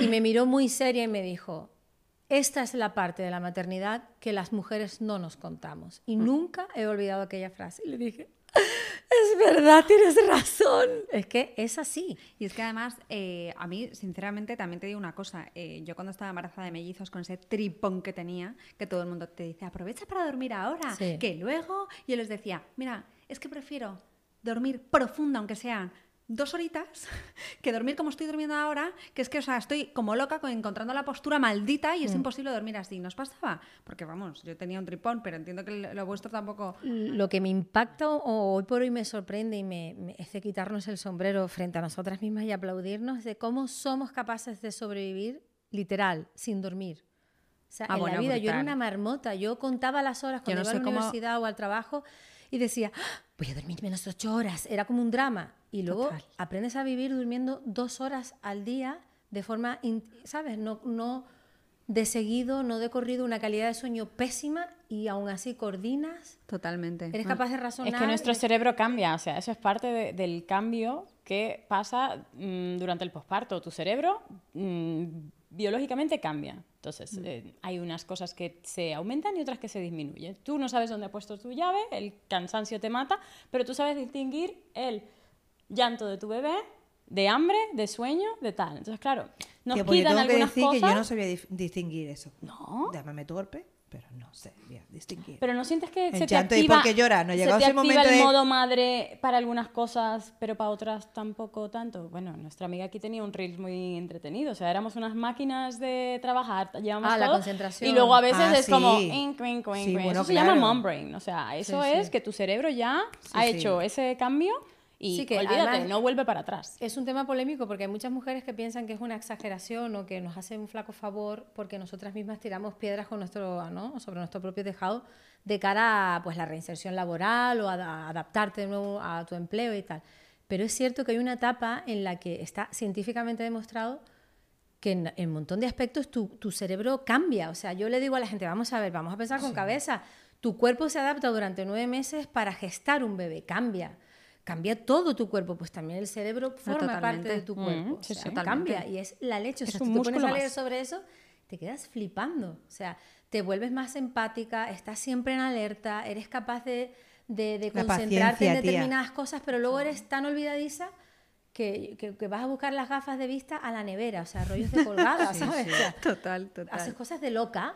y me miró muy seria y me dijo, esta es la parte de la maternidad que las mujeres no nos contamos. Y nunca he olvidado aquella frase. Y le dije, es verdad, tienes razón. Es que es así. Y es que además, eh, a mí, sinceramente, también te digo una cosa. eh, yo cuando estaba embarazada de mellizos, con ese tripón que tenía, que todo el mundo te dice, aprovecha para dormir ahora, Sí. que luego yo les decía, mira, es que prefiero dormir profunda, aunque sea dos horitas que dormir como estoy durmiendo ahora, que es que, o sea, estoy como loca con- encontrando la postura maldita y es imposible dormir así. ¿Nos pasaba? Porque vamos, yo tenía un tripón, pero entiendo que lo vuestro tampoco... Lo que me impacta o hoy por hoy me sorprende y me, me- es de quitarnos el sombrero frente a nosotras mismas y aplaudirnos de cómo somos capaces de sobrevivir literal, sin dormir. O sea, Ah, en bueno, la vida yo era una marmota, yo contaba las horas Yo cuando no iba a la cómo- universidad o al trabajo y decía, "Ah, voy a dormir menos ocho horas, era como un drama. Y luego Total. aprendes a vivir durmiendo dos horas al día de forma, ¿sabes? No, no de seguido, no de corrido, una calidad de sueño pésima y aún así coordinas Totalmente. Eres capaz de razonar. Es que nuestro cerebro cambia, o sea, eso es parte de- del cambio que pasa mm, durante el posparto. Tu cerebro mm, biológicamente cambia. Entonces, eh, hay unas cosas que se aumentan y otras que se disminuyen. Tú no sabes dónde has puesto tu llave, el cansancio te mata, pero tú sabes distinguir el llanto de tu bebé de hambre, de sueño, de tal. Entonces, claro, nos Que, yo quitan tengo que algunas decir cosas. que yo no sabía distinguir eso. No. Llámame torpe, pero no sabía distinguir. Pero no sientes que El se te llanto, ¿y activa, por qué llora? No se te ese activa momento el de- modo madre para algunas cosas, pero para otras tampoco tanto. Bueno, nuestra amiga aquí tenía un reel muy entretenido. O sea, éramos unas máquinas de trabajar, llevamos Ah, la todo, concentración. Y luego a veces Ah, es como... sí. "Inc, inc, inc, Sí, inc". bueno, eso se claro. llama mom brain. O sea, eso Sí, es sí. que tu cerebro ya ha Sí, hecho ese cambio y Sí, que olvídate, además- no vuelve para atrás. Es un tema polémico porque hay muchas mujeres que piensan que es una exageración o que nos hace un flaco favor porque nosotras mismas tiramos piedras con nuestro, ¿no? sobre nuestro propio tejado de cara a pues, la reinserción laboral o a, a adaptarte de nuevo a tu empleo y tal. Pero es cierto que hay una etapa en la que está científicamente demostrado que en, en un montón de aspectos tu, tu cerebro cambia. O sea, yo le digo a la gente, vamos a ver, vamos a pensar con cabeza. Tu cuerpo se adapta durante nueve meses para gestar un bebé, cambia. Cambia todo tu cuerpo, pues también el cerebro forma parte de tu Mm, cuerpo. o sea, sí. cambia y es la leche. O Es sea, un si te pones a leer sobre eso, te quedas flipando. O sea, te vuelves más empática, estás siempre en alerta, eres capaz de, de- de La concentrarte en tía. determinadas cosas, pero luego eres tan olvidadiza que, que- que vas a buscar las gafas de vista a la nevera, o sea, rollos de colgada, ¿sabes? O sea, Total, total. haces cosas de loca,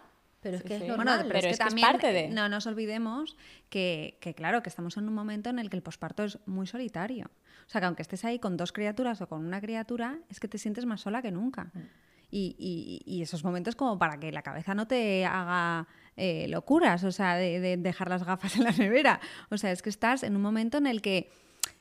pero es que sí. es Bueno, normal. Bueno, pero, Pero es, es que, que es también parte de- no nos olvidemos que, que, claro, que estamos en un momento en el que el posparto es muy solitario. O sea, que aunque estés ahí con dos criaturas o con una criatura, es que te sientes más sola que nunca. Y, y- y esos momentos como para que la cabeza no te haga eh, locuras, o sea, de, de dejar las gafas en la nevera. O sea, es que estás en un momento en el que,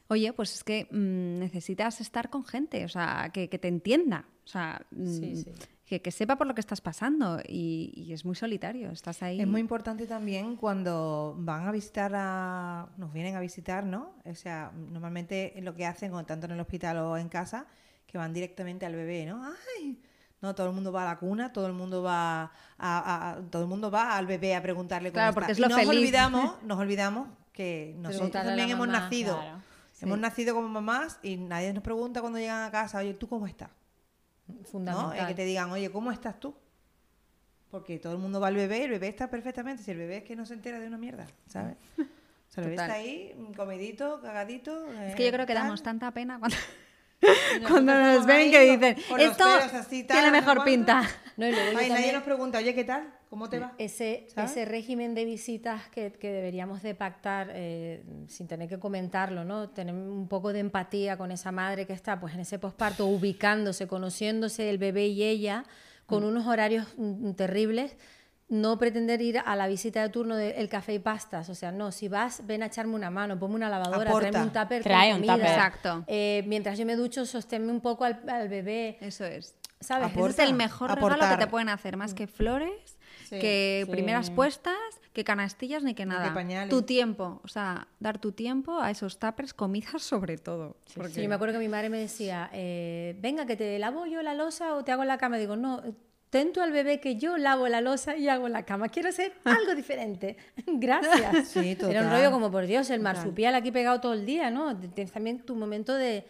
oye, pues es que mm, necesitas estar con gente, o sea, que, que te entienda. O sea, Sí, mm, sí. Que, que sepa por lo que estás pasando y, y es muy solitario, estás ahí. Es muy importante también cuando van a visitar a. nos vienen a visitar, ¿no? O sea, normalmente lo que hacen, o tanto en el hospital o en casa, que van directamente al bebé, ¿no? ¡Ay! No, todo el mundo va a la cuna, todo el mundo va a, a- a- todo el mundo va al bebé a preguntarle cómo Claro, está. porque es Y lo nos feliz. olvidamos, nos olvidamos que nosotros también hemos mamá, nacido. claro. Hemos nacido como mamás y nadie nos pregunta cuando llegan a casa, oye, ¿tú cómo estás? ¿No? fundamental. Es que te digan, oye, ¿cómo estás tú? Porque todo el mundo va al bebé y el bebé está perfectamente. Si el bebé es que no se entera de una mierda, ¿sabes? O sea, el bebé está ahí, mm, comidito, cagadito. Es que yo creo que tal. damos tanta pena cuando, nosotros cuando nos ven que dicen, esto así, tal, tiene no mejor cuánto". pinta. No, y luego yo Ay, nadie nos pregunta, oye, ¿qué tal? ¿Cómo te va? Ese, ¿Sabes? ese régimen de visitas que, que deberíamos de pactar eh, sin tener que comentarlo, ¿no? Tener un poco de empatía con esa madre que está pues en ese posparto, ubicándose, conociéndose el bebé y ella, con Mm. unos horarios mm, terribles. No pretender ir a la visita de turno del café y pastas, o sea, no, si vas, ven a echarme una mano, ponme una lavadora, Aporta. tráeme un tupper con Trae un comida. tupper. Exacto. Eh, mientras yo me ducho, sosténme un poco al, al bebé, Eso es. ¿sabes? Aporta. Ese es el mejor regalo aportar. que te pueden hacer, más que flores, que Sí. primeras puestas, que canastillas, ni que nada. pañales. Tu tiempo, o sea, dar tu tiempo a esos tuppers, comidas sobre todo. Sí, yo me acuerdo que mi madre me decía, eh, venga, que te lavo yo la losa o te hago la cama. Digo, no, ten tú al bebé que yo lavo la losa y hago la cama. Quiero hacer algo diferente. Gracias. Sí, Era un total. rollo como, por Dios, el marsupial aquí pegado todo el día, ¿no? Tienes también tu momento de,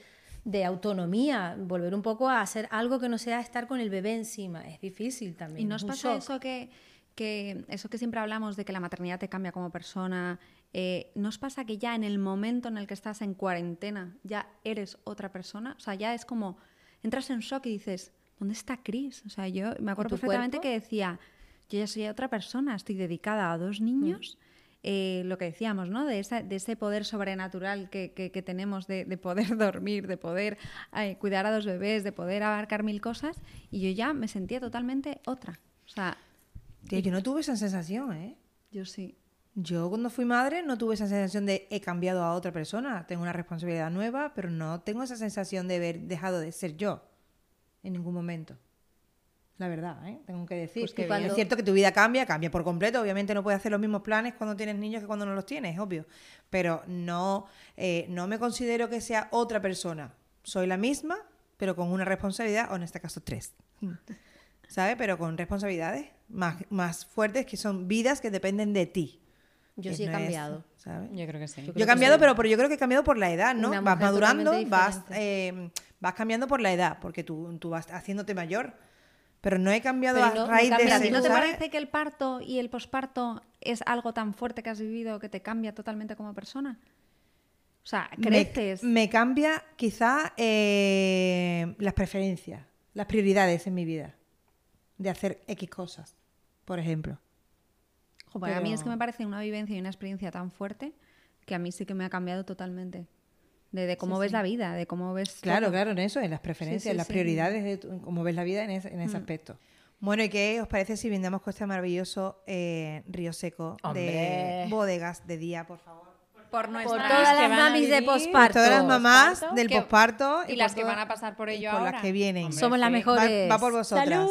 de autonomía, volver un poco a hacer algo que no sea estar con el bebé encima. Es difícil también. ¿Y nos pasa shock. eso que, que eso que siempre hablamos de que la maternidad te cambia como persona? Eh, ¿Nos pasa que ya en el momento en el que estás en cuarentena ya eres otra persona? O sea, ya es como entras en shock y dices, ¿dónde está Chris? O sea, yo me acuerdo perfectamente cuerpo? que decía, yo ya soy otra persona, estoy dedicada a dos niños eh, lo que decíamos, ¿no? De, esa- de ese poder sobrenatural que, que- que tenemos de, de poder dormir, de poder eh, cuidar a los bebés, de poder abarcar mil cosas, y yo ya me sentía totalmente otra. O sea, Tía, yo no tuve esa sensación, ¿eh? yo sí. Yo cuando fui madre no tuve esa sensación de he cambiado a otra persona, tengo una responsabilidad nueva, pero no tengo esa sensación de haber dejado de ser yo en ningún momento. La verdad, ¿eh? tengo que decir. Pues que que cuando- Es cierto que tu vida cambia, cambia por completo. Obviamente no puedes hacer los mismos planes cuando tienes niños que cuando no los tienes, obvio. Pero no, eh, no me considero que sea otra persona. Soy la misma, pero con una responsabilidad, o en este caso tres. ¿Sabes? Pero con responsabilidades más, más fuertes que son vidas que dependen de ti. Yo sí he no es, cambiado. ¿sabes? Yo creo que sí. Yo Yo creo he que cambiado, sí. pero, pero yo creo que he cambiado por la edad, ¿no? Vas madurando, vas, eh, vas cambiando por la edad, porque tú, tú vas haciéndote mayor. Pero no he cambiado Pero a no- no raíz de ese, no te ¿sabes? parece que el parto y el posparto es algo tan fuerte que has vivido que te cambia totalmente como persona? O sea, Me- creces. Me, cambia quizá eh, las preferencias, las prioridades en mi vida. De hacer X cosas, por ejemplo. Joder, A mí es que me parece una vivencia y una experiencia tan fuerte que a mí sí que me ha cambiado totalmente. De, de cómo ves la vida, de cómo ves. Claro, todo. claro, en eso, en las preferencias, Sí, sí, en las sí. prioridades, de tu- cómo ves la vida en ese, en ese aspecto. Bueno, ¿y qué os parece si brindamos con este maravilloso eh, río seco de bodegas de día, por favor? Por Por nuestras todas las mamis de posparto. Todas las mamás del posparto y las que van a pasar por y ello por ahora. las que vienen. Hombre, Somos las. Va, mejores. va por vosotras. ¡Salud!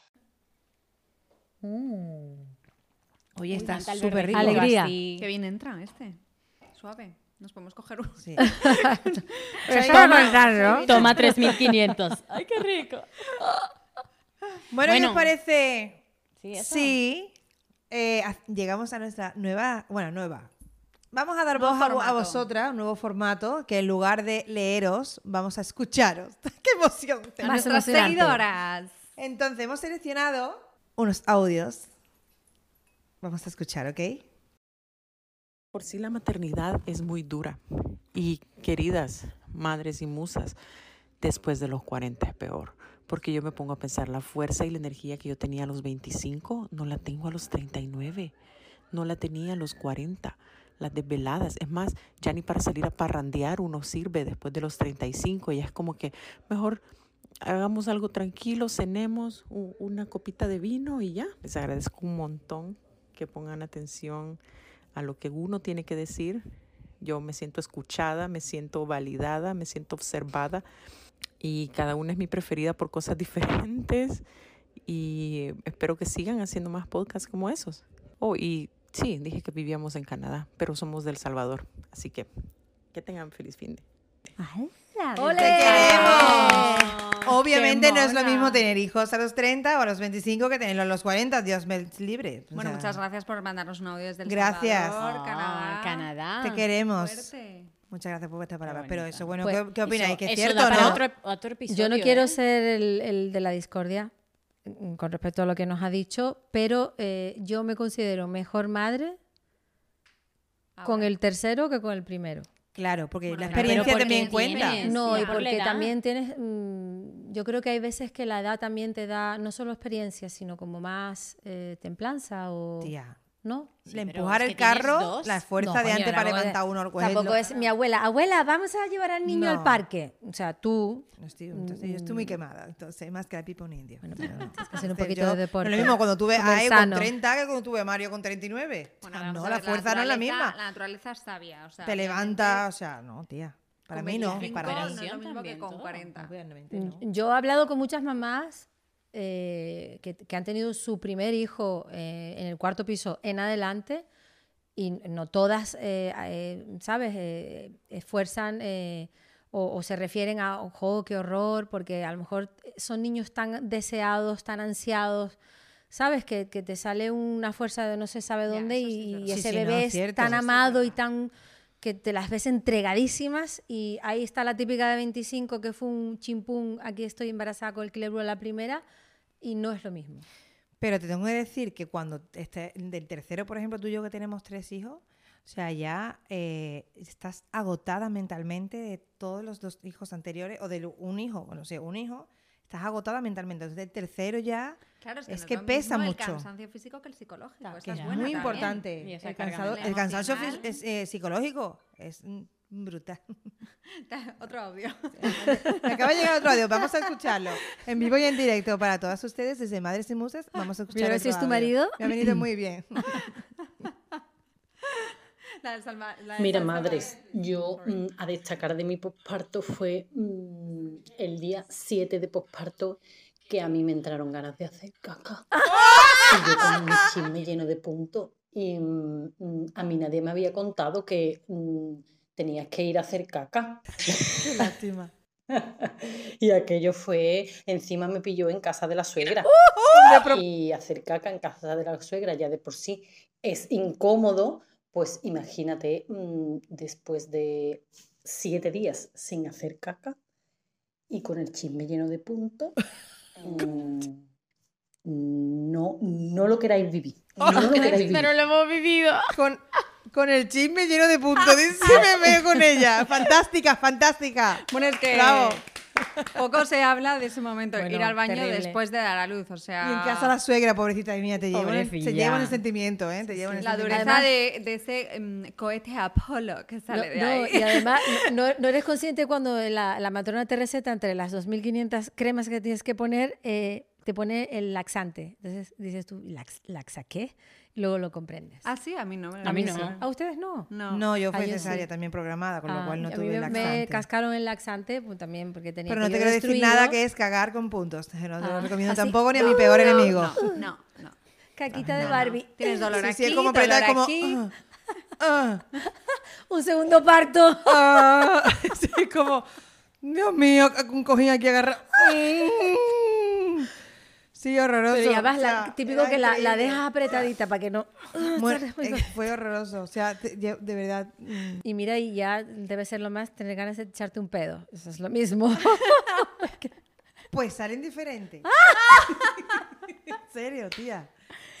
Oye, está Canta el súper rico. Alegría. así. Qué bien entra este. Suave. Nos podemos coger uno. Sí. Toma, Toma 3.500. ¡Ay, qué rico! Bueno, ¿qué Bueno. os parece? Sí, eso. Sí, eh, llegamos a nuestra nueva, bueno, nueva. Vamos a dar Nuevo voz a, a vosotras, un nuevo formato, que en lugar de leeros, vamos a escucharos. ¡Qué emoción! A nuestras seguidoras. Entonces, hemos seleccionado unos audios. Vamos a escuchar, ¿ok? Por sí la maternidad es muy dura. Y queridas madres y musas, después de los 40 es peor. Porque yo me pongo a pensar, la fuerza y la energía que yo tenía a los 25, no la tengo a los 39. No la tenía a los 40. Las desveladas. Es más, ya ni para salir a parrandear uno sirve después de los 35. Ya es como que mejor hagamos algo tranquilo, cenemos una copita de vino y ya. Les agradezco un montón que pongan atención a lo que uno tiene que decir. Yo me siento escuchada, me siento validada, me siento observada y cada una es mi preferida por cosas diferentes y espero que sigan haciendo más podcasts como esos. Oh, y sí, dije que vivíamos en Canadá, pero somos del Salvador, así que que tengan feliz fin de. ¡Ole! ¡Te queremos! Obviamente ¡Qué no es lo mismo tener hijos a los 30 o a los 25 que tenerlos a los 40. Dios me libre. O Bueno, sea, muchas gracias por mandarnos un audio desde El Gracias. Salvador, Ah, Canadá. Canadá. Te queremos. Fuerte. Muchas gracias por vuestra palabra. bonito. Pero eso, bueno, Pues, ¿qué, qué opináis? ¿Que es cierto da o para no? otro, otro episodio. Yo no quiero ¿eh? ser el, el de la discordia con respecto a lo que nos ha dicho, pero eh, yo me considero mejor madre con el tercero que con el primero. Claro, porque Bueno, la experiencia porque también cuenta. tienes- No, y porque también tienes, mm, yo creo que hay veces que la edad también te da no solo experiencia, sino como más eh, templanza o... Tía, ¿No? Sí, le empujar el carro, dos. la fuerza No, de antes para levantar uno. Tampoco cogerlo. es mi abuela. Abuela, vamos a llevar al niño No. al parque. O sea, tú... No estoy- entonces, yo estoy muy quemada, entonces, más que la pipa un indio. Bueno, pero tienes que hacer un poquito yo- de no deporte. es lo mismo cuando tuve a Evo con sano. 30 que cuando tuve a Mario con 39. Bueno, O sea, no, la fuerza no es la misma. La naturaleza es sabia. O sea, Te levanta, o sea, no, tía. Para mí no, 25 para no mí. es lo mismo que con todo. 40. Obviamente no. Mm, Yo he hablado con muchas mamás eh, que, que han tenido su primer hijo eh, en el cuarto piso en adelante y no todas, eh, eh, ¿sabes?, eh, esfuerzan eh, o, o se refieren a, ojo, qué horror, porque a lo mejor son niños tan deseados, tan ansiados, ¿sabes? Que, que te sale una fuerza de no se sabe dónde sí y, verdad. y Sí, ese sí, no, bebé es cierto. tan amado y tan que te las ves entregadísimas y ahí está la típica de 25 que fue un chimpún, aquí estoy embarazada con el clebro la primera y no es lo mismo. Pero te tengo que decir que cuando esté del tercero, por ejemplo, tú y yo que tenemos tres hijos, o sea, ya eh, estás agotada mentalmente de todos los dos hijos anteriores, o de un hijo, bueno, o sea, un hijo, estás agotada mentalmente. Entonces, del tercero ya Claro, es que, es no que lo pesa mismo mucho. el cansancio físico que el psicológico. Claro, esa que es muy también. importante. El, cansado- el cansancio es, eh, psicológico es mm, brutal. Otro audio. Me acaba de llegar otro audio, vamos a escucharlo. En vivo y en directo para todas ustedes desde Madres y Musas. Vamos a escuchar Mira, otro si es tu marido. Me ha venido muy bien. La del Salma- la del Mira, Salma- madres, yo mm, a destacar de mi posparto fue mm, el día 7 de posparto que a mí me entraron ganas de hacer caca. Y yo con mi chisme lleno de puntos. Y mm, mm, a mí nadie me había contado que mm, tenías que ir a hacer caca. Qué lástima. Y aquello fue, encima me pilló en casa de la suegra. Y hacer caca en casa de la suegra ya de por sí es incómodo, pues imagínate mm, después de siete días sin hacer caca y con el chisme lleno de puntos. mm, no, no lo queráis vivir. No lo queráis vivir. Pero lo hemos vivido. Con, con el chisme lleno de puntos. Dice, me veo con ella. Fantástica, fantástica. Bueno, es que Bravo. poco se habla de ese momento, Bueno, ir al baño terrible. después de dar a luz. O sea, Y en casa la suegra, pobrecita mía, te llevan, el, se llevan el sentimiento, ¿eh? Te llevan el la sentimiento. dureza de, de ese em, cohete Apolo que No, sale de no, ahí. y además, no, no eres consciente cuando la, la matrona te receta entre las 2.500 cremas que tienes que poner, eh, te pone el laxante. Entonces dices tú, ¿lax, ¿laxa qué? Y luego lo comprendes. Ah, sí, a mí no. me A mí lo no. ¿A ustedes no? No. No, yo Ah, fui yo cesárea sí. también programada, con lo Ah, cual no a mí tuve me, laxante. me cascaron el laxante pues, también porque tenía Pero no que te quiero decir nada que es cagar con puntos. No te lo Ah, recomiendo ¿así? tampoco ni a mi peor enemigo. No, no, no. Caquita de Barbie. Tienes dolor Sí, aquí, sí, es como dolor como... aquí. ah, ah, Un segundo parto. ah. Sí, como... Dios mío, un cojín aquí agarrado. Sí, horroroso. Pero ya vas, o la- sea, típico era que la, la dejas apretadita para que no... Eh, fue horroroso. O sea, te- yo- de verdad... mm, Y mira, y ya debe ser lo más tener ganas de echarte un pedo. Eso es lo mismo. Pues salen diferentes. en serio, tía.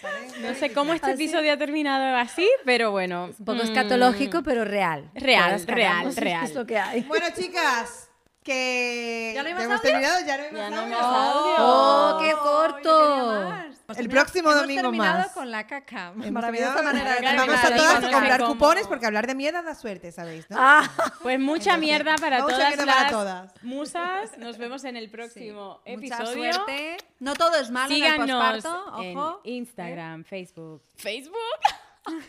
Salen No sé cómo este Así. episodio ha terminado así, pero bueno. Un poco mm, escatológico, pero real. Real, real, real. Es lo que hay. Bueno, chicas, que ¿Ya no hay más hemos terminado, ya no hay Ya más no audio. más audio. ¡Oh, qué corto! más. El próximo hemos domingo terminado más. con la caca. Hemos Maravillosa terminado- manera de Vamos a todas a comprar cupones porque hablar de mierda da suerte, ¿sabéis? ¿no? Ah, Pues mucha Entonces, mierda para mucha todas mierda para todas. musas. Nos vemos en el próximo Mucha episodio. suerte. No todo es malo en el Síganos posparto, en ojo. Instagram, Facebook. ¿Facebook?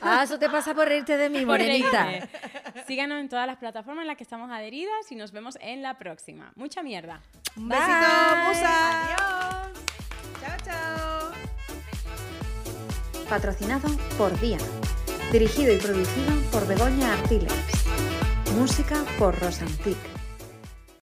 Ah, eso te pasa por reírte de mí, morenita. Síganos en todas las plataformas en las que estamos adheridas y nos vemos en la próxima. Mucha mierda. Un besito, musa. Adiós. Chao, chao. Patrocinado por Diana. Dirigido y producido por Begoña Artiles. Música por Rosantic.